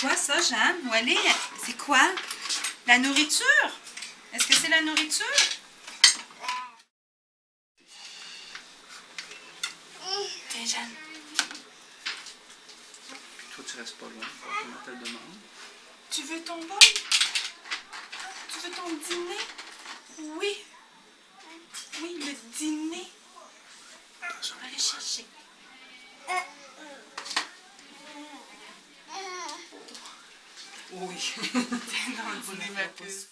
Quoi ça, Jeanne? Où elle est? C'est quoi? La nourriture? Est-ce que c'est la nourriture? Tiens, Jeanne. Toi, tu restes pas loin. Comment te le demande? Tu veux ton bol? Tu veux ton dîner? Oui. Oui, le dîner. Je vais aller chercher. Oui. T'es dans le dîner, ma puce.